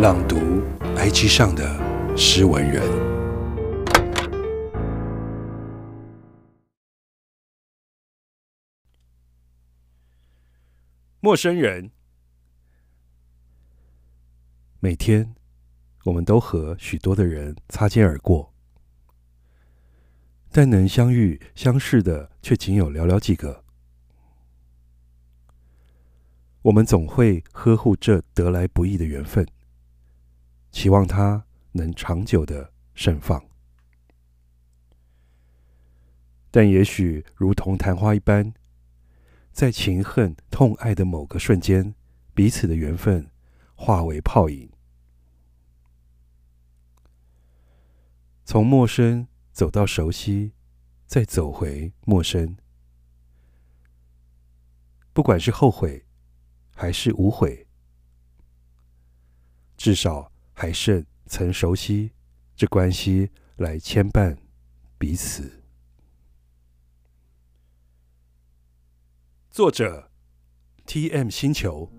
朗读 IG 上的诗文人。陌生人，每天我们都和许多的人擦肩而过，但能相遇相识的却仅有寥寥几个。我们总会呵护这得来不易的缘分。期望它能长久的盛放，但也许如同昙花一般，在情恨痛爱的某个瞬间，彼此的缘分化为泡影。从陌生走到熟悉，再走回陌生，不管是后悔还是无悔，至少。还剩曾熟悉这关系来牵绊彼此。作者：T.M. 星球。